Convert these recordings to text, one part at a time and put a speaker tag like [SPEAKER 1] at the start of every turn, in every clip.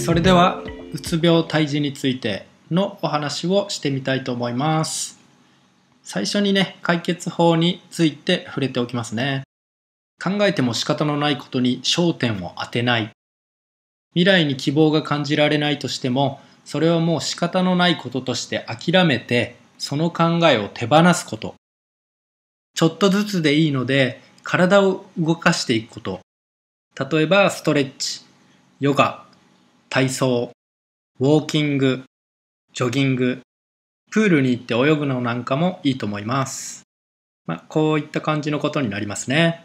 [SPEAKER 1] それではうつ病退治についてのお話をしてみたいと思います。最初にね解決法について触れておきますね。考えても仕方のないことに焦点を当てない。未来に希望が感じられないとしてもそれはもう仕方のないこととして諦めてその考えを手放すこと。ちょっとずつでいいので体を動かしていくこと。例えばストレッチ。ヨガ。体操、ウォーキング、ジョギング、プールに行って泳ぐのなんかもいいと思います。まあ、こういった感じのことになりますね。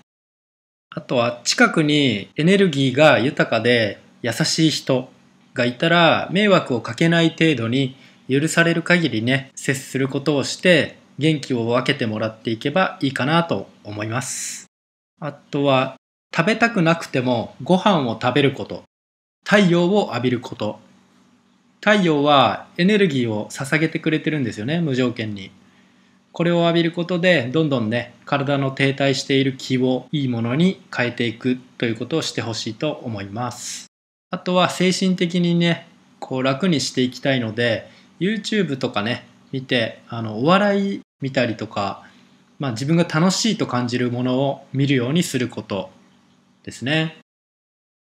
[SPEAKER 1] あとは近くにエネルギーが豊かで優しい人がいたら迷惑をかけない程度に許される限りね、接することをして元気を分けてもらっていけばいいかなと思います。あとは食べたくなくてもご飯を食べること。太陽を浴びること。太陽はエネルギーを捧げてくれてるんですよね、無条件に。これを浴びることで、どんどんね、体の停滞している気をいいものに変えていくということをしてほしいと思います。あとは精神的にね、こう楽にしていきたいので、YouTube とかね、見て、あの、お笑い見たりとか、まあ自分が楽しいと感じるものを見るようにすることですね。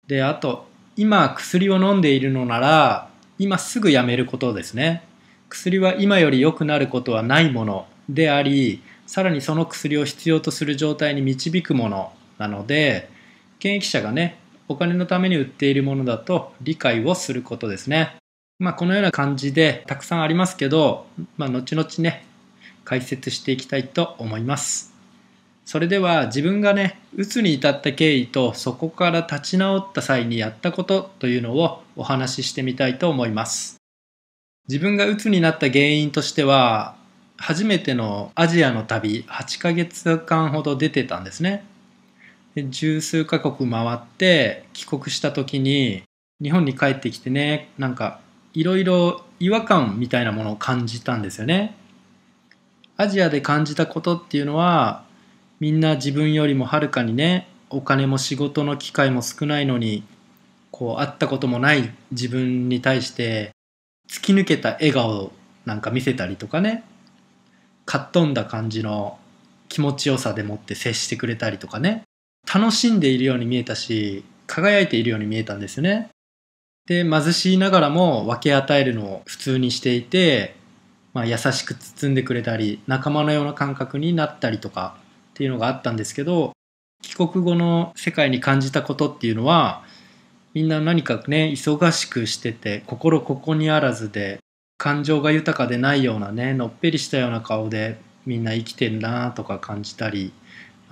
[SPEAKER 1] で、あと、今薬を飲んでいるのなら今すぐやめることですね。薬は今より良くなることはないものでありさらにその薬を必要とする状態に導くものなので検疫者がねお金のために売っているものだと理解をすることですね。まあこのような感じでたくさんありますけどまあ後々ね解説していきたいと思います。それでは自分がね、うつに至った経緯とそこから立ち直った際にやったことというのをお話ししてみたいと思います。自分がうつになった原因としては、初めてのアジアの旅、8ヶ月間ほど出てたんですね。で十数カ国回って帰国した時に、日本に帰ってきてね、なんかいろいろ違和感みたいなものを感じたんですよね。アジアで感じたことっていうのはみんな自分よりもはるかにねお金も仕事の機会も少ないのにこう会ったこともない自分に対して突き抜けた笑顔なんか見せたりとかねかっ飛んだ感じの気持ちよさでもって接してくれたりとかね楽しんでいるように見えたし輝いているように見えたんですよね。で貧しいながらも分け与えるのを普通にしていて、まあ、優しく包んでくれたり仲間のような感覚になったりとかっていうのがあったんですけど帰国後の世界に感じたことっていうのはみんな何かね忙しくしてて心ここにあらずで感情が豊かでないようなねのっぺりしたような顔でみんな生きてんなとか感じたり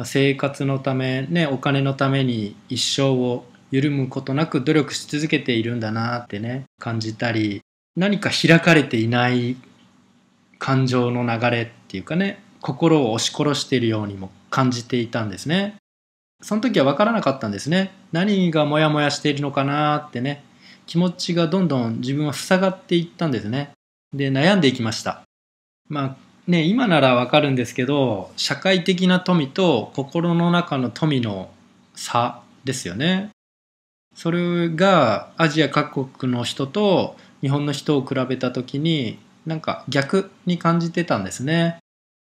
[SPEAKER 1] 生活のためねお金のために一生を緩むことなく努力し続けているんだなってね感じたり何か開かれていない感情の流れっていうかね心を押し殺しているようにも感じていたんですね。その時は分からなかったんですね。何がモヤモヤしているのかなってね、気持ちがどんどん自分は塞がっていったんですね。で、悩んでいきました。まあね、今ならわかるんですけど、社会的な富と心の中の富の差ですよね。それがアジア各国の人と日本の人を比べた時になんか逆に感じてたんですね。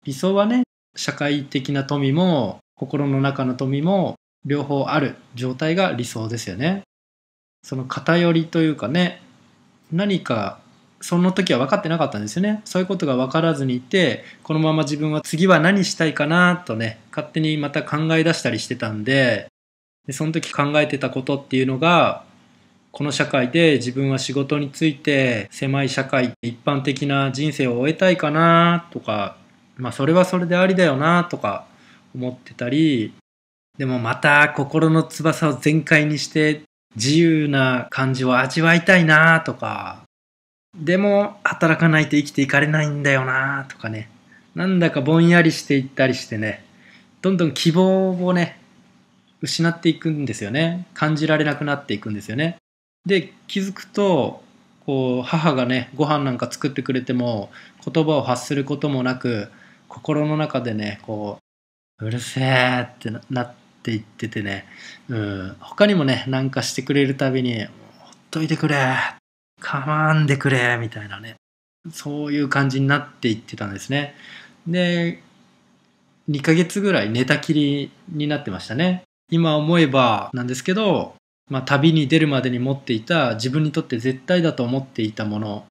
[SPEAKER 1] 理想はね、社会的な富も心の中の富も両方ある状態が理想ですよね。その偏りというかね、何かその時は分かってなかったんですよね。そういうことが分からずにいて、このまま自分は次は何したいかなとね、勝手にまた考え出したりしてたんで、でその時考えてたことっていうのが、この社会で自分は仕事について狭い社会、一般的な人生を終えたいかなとかまあそれはそれでありだよなとか思ってたり、でもまた心の翼を全開にして自由な感じを味わいたいなとか、でも働かないと生きていかれないんだよなとかね、なんだかぼんやりしていったりしてね、どんどん希望をね、失っていくんですよね。感じられなくなっていくんですよね。で、気づくと、こう、母がね、ご飯なんか作ってくれても、言葉を発することもなく、心の中でねこううるせえってなっていっててね、うん、他にもねなんかしてくれるたびにほっといてくれかまんでくれみたいなねそういう感じになっていってたんですね。で2ヶ月ぐらい寝たきりになってましたね。今思えばなんですけど、まあ、旅に出るまでに持っていた自分にとって絶対だと思っていたもの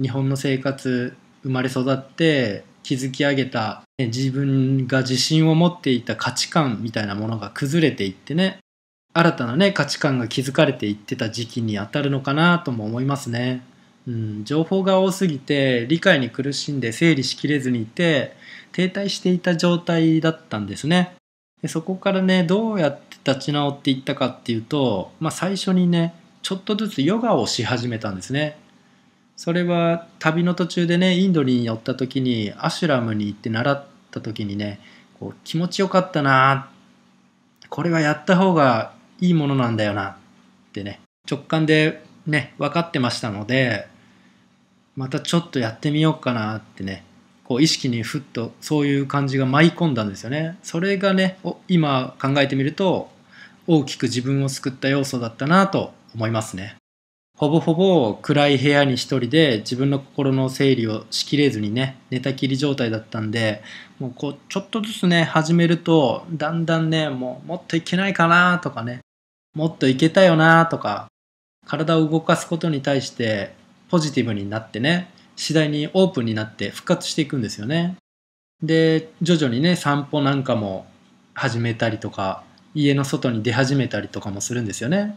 [SPEAKER 1] 日本の生活生まれ育って築き上げた、ね、自分が自信を持っていた価値観みたいなものが崩れていってね新たなね価値観が築かれていってた時期にあたるのかなとも思いますね。うん、情報が多すぎて理解に苦しんで整理しきれずにいて停滞していた状態だったんですね。でそこからねどうやって立ち直っていったかっていうと、まあ、最初にねちょっとずつヨガをし始めたんですね。それは旅の途中でねインドに寄った時にアシュラムに行って習った時にねこう気持ちよかったなこれはやった方がいいものなんだよなってね直感でね分かってましたのでまたちょっとやってみようかなってねこう意識にふっとそういう感じが舞い込んだんですよね。それがね今考えてみると大きく自分を救った要素だったなと思いますね。ほぼほぼ暗い部屋に一人で自分の心の整理をしきれずにね寝たきり状態だったんでもうこうちょっとずつね始めるとだんだんねもうもっといけないかなとかねもっといけたよなとか体を動かすことに対してポジティブになってね次第にオープンになって復活していくんですよね。で徐々にね散歩なんかも始めたりとか家の外に出始めたりとかもするんですよね。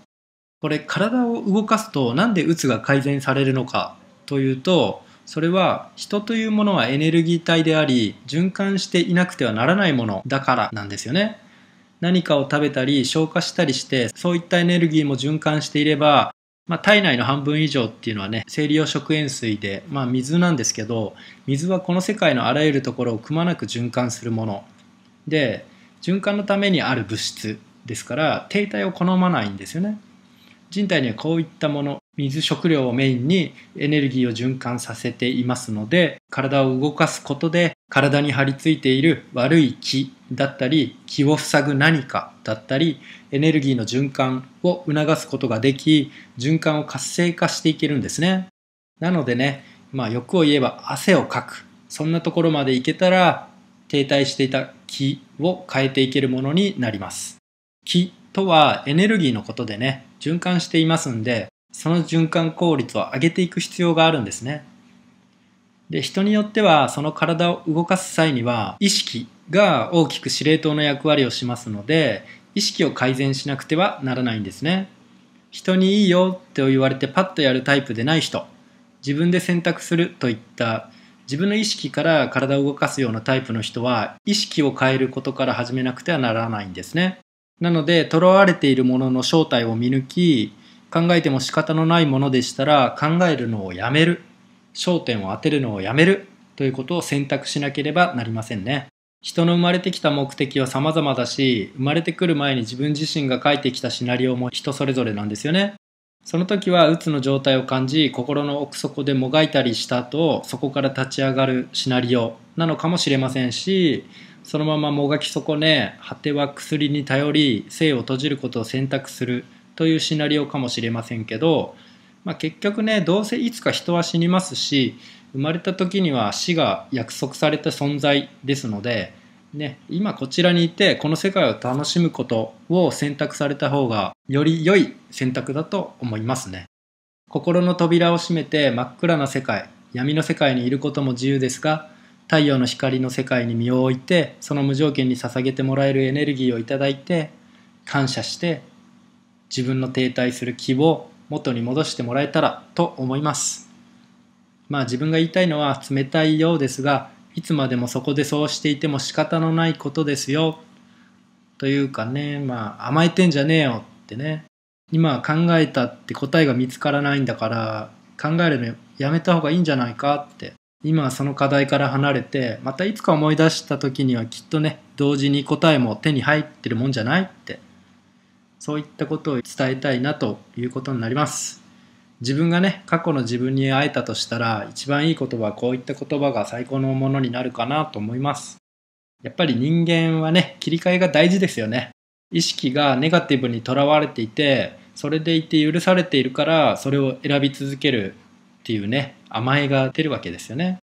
[SPEAKER 1] これ体を動かすとなんでうつが改善されるのかというとそれは人というものはエネルギー体であり循環していなくてはならないものだからなんですよね。何かを食べたり消化したりしてそういったエネルギーも循環していれば、まあ、体内の半分以上っていうのはね生理用食塩水で、まあ、水なんですけど水はこの世界のあらゆるところをくまなく循環するもの。で循環のためにある物質ですから停滞を好まないんですよね。人体にはこういったもの水食料をメインにエネルギーを循環させていますので体を動かすことで体に張り付いている悪い気だったり気を塞ぐ何かだったりエネルギーの循環を促すことができ循環を活性化していけるんですね。なのでねまあ欲を言えば汗をかく。そんなところまでいけたら停滞していた気を変えていけるものになります。気とはエネルギーのことでね循環していますんでその循環効率を上げていく必要があるんですね。で人によってはその体を動かす際には意識が大きく司令塔の役割をしますので意識を改善しなくてはならないんですね。人にいいよって言われてパッとやるタイプでない人自分で選択するといった自分の意識から体を動かすようなタイプの人は意識を変えることから始めなくてはならないんですね。なので、囚われているものの正体を見抜き、考えても仕方のないものでしたら、考えるのをやめる。焦点を当てるのをやめる。ということを選択しなければなりませんね。人の生まれてきた目的は様々だし、生まれてくる前に自分自身が書いてきたシナリオも人それぞれなんですよね。その時はうつの状態を感じ、心の奥底でもがいたりした後、そこから立ち上がるシナリオなのかもしれませんし、そのままもがき損ね果ては薬に頼り生を閉じることを選択するというシナリオかもしれませんけど、まあ、結局ねどうせいつか人は死にますし生まれた時には死が約束された存在ですので、ね、今こちらにいてこの世界を楽しむことを選択された方がより良い選択だと思いますね。心の扉を閉めて真っ暗な世界闇の世界にいることも自由ですが太陽の光の世界に身を置いてその無条件に捧げてもらえるエネルギーをいただいて感謝して自分の停滞する気を元に戻してもらえたらと思います。まあ自分が言いたいのは冷たいようですがいつまでもそこでそうしていても仕方のないことですよ。というかねまあ甘えてんじゃねえよってね。今考えたって答えが見つからないんだから考えるのやめた方がいいんじゃないかって。今はその課題から離れてまたいつか思い出した時にはきっとね同時に答えも手に入ってるもんじゃないってそういったことを伝えたいなということになります。自分がね過去の自分に会えたとしたら一番いい言葉はこういった言葉が最高のものになるかなと思います。やっぱり人間はね切り替えが大事ですよね。意識がネガティブにとらわれていてそれでいて許されているからそれを選び続ける。っていうね甘えが出るわけですよね。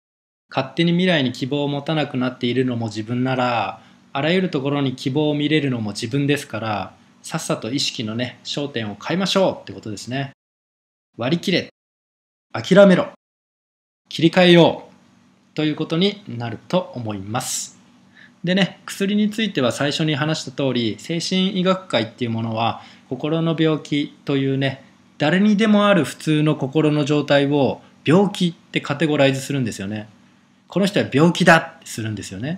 [SPEAKER 1] 勝手に未来に希望を持たなくなっているのも自分ならあらゆるところに希望を見れるのも自分ですからさっさと意識のね焦点を変えましょうってことですね。割り切れ諦めろ切り替えようということになると思います。でね薬については最初に話した通り精神医学会っていうものは心の病気というね誰にでもある普通の心の状態を病気ってカテゴライズするんですよね。この人は病気だってするんですよね。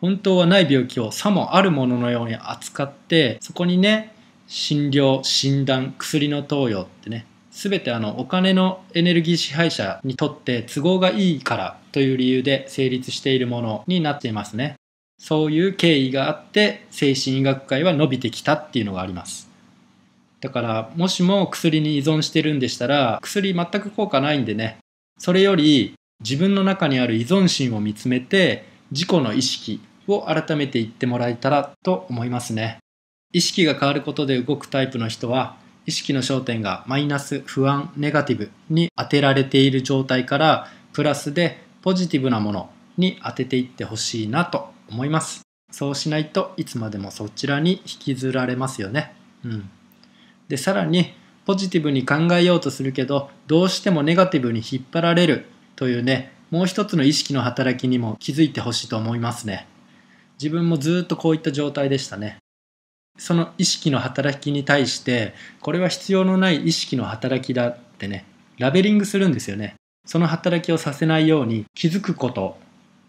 [SPEAKER 1] 本当はない病気をさもあるもののように扱ってそこにね診療診断薬の投与ってね全てあのお金のエネルギー支配者にとって都合がいいからという理由で成立しているものになっていますね。そういう経緯があって精神医学会は伸びてきたっていうのがあります。だからもしも薬に依存してるんでしたら薬全く効果ないんでね。それより自分の中にある依存心を見つめて自己の意識を改めていってもらえたらと思いますね。意識が変わることで動くタイプの人は意識の焦点がマイナス不安ネガティブに当てられている状態からプラスでポジティブなものに当てていってほしいなと思います。そうしないといつまでもそちらに引きずられますよね。うん。でさらにポジティブに考えようとするけどどうしてもネガティブに引っ張られるというねもう一つの意識の働きにも気づいてほしいと思いますね。自分もずっとこういった状態でしたね。その意識の働きに対してこれは必要のない意識の働きだってねラベリングするんですよね。その働きをさせないように気づくこと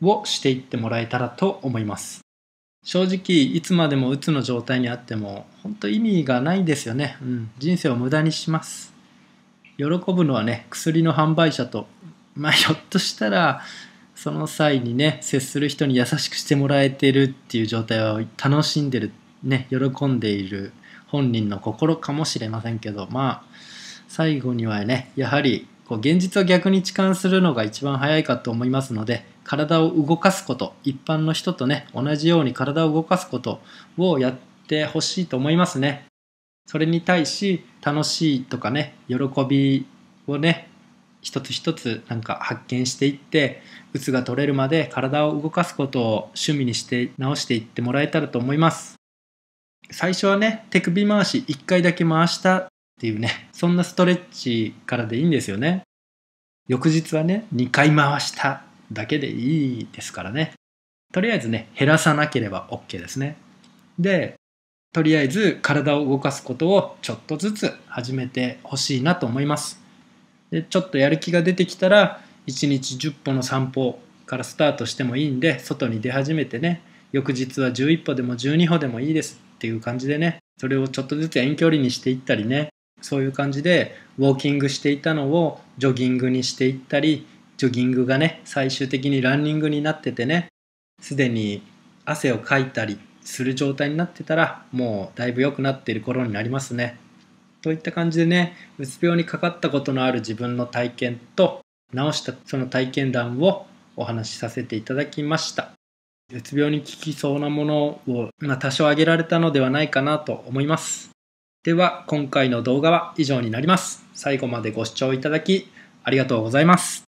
[SPEAKER 1] をしていってもらえたらと思います。正直いつまでもうつの状態にあっても本当意味がないですよね、うん、人生を無駄にします。喜ぶのはね薬の販売者とまあひょっとしたらその際にね接する人に優しくしてもらえてるっていう状態を楽しんでるね喜んでいる本人の心かもしれませんけどまあ最後にはねやはりこう現実を逆に痴漢するのが一番早いかと思いますので体を動かすこと一般の人とね同じように体を動かすことをやってほしいと思いますね。それに対し楽しいとかね喜びをね一つ一つなんか発見していってうつが取れるまで体を動かすことを趣味にして直していってもらえたらと思います。最初はね手首回し1回だけ回したっていうねそんなストレッチからでいいんですよね。翌日はね2回回した。だけでいいですからね。とりあえずね、減らさなければ OK ですね。で、とりあえず体を動かすことをちょっとずつ始めてほしいなと思います。で、ちょっとやる気が出てきたら、1日10歩の散歩からスタートしてもいいんで、外に出始めてね、翌日は11歩でも12歩でもいいですっていう感じでね、それをちょっとずつ遠距離にしていったりね、そういう感じでウォーキングしていたのをジョギングにしていったりジョギングがね最終的にランニングになっててねすでに汗をかいたりする状態になってたらもうだいぶ良くなっている頃になりますね。といった感じでねうつ病にかかったことのある自分の体験と治したその体験談をお話しさせていただきました。うつ病に効きそうなものを、まあ、多少挙げられたのではないかなと思います。では今回の動画は以上になります。最後までご視聴いただきありがとうございます。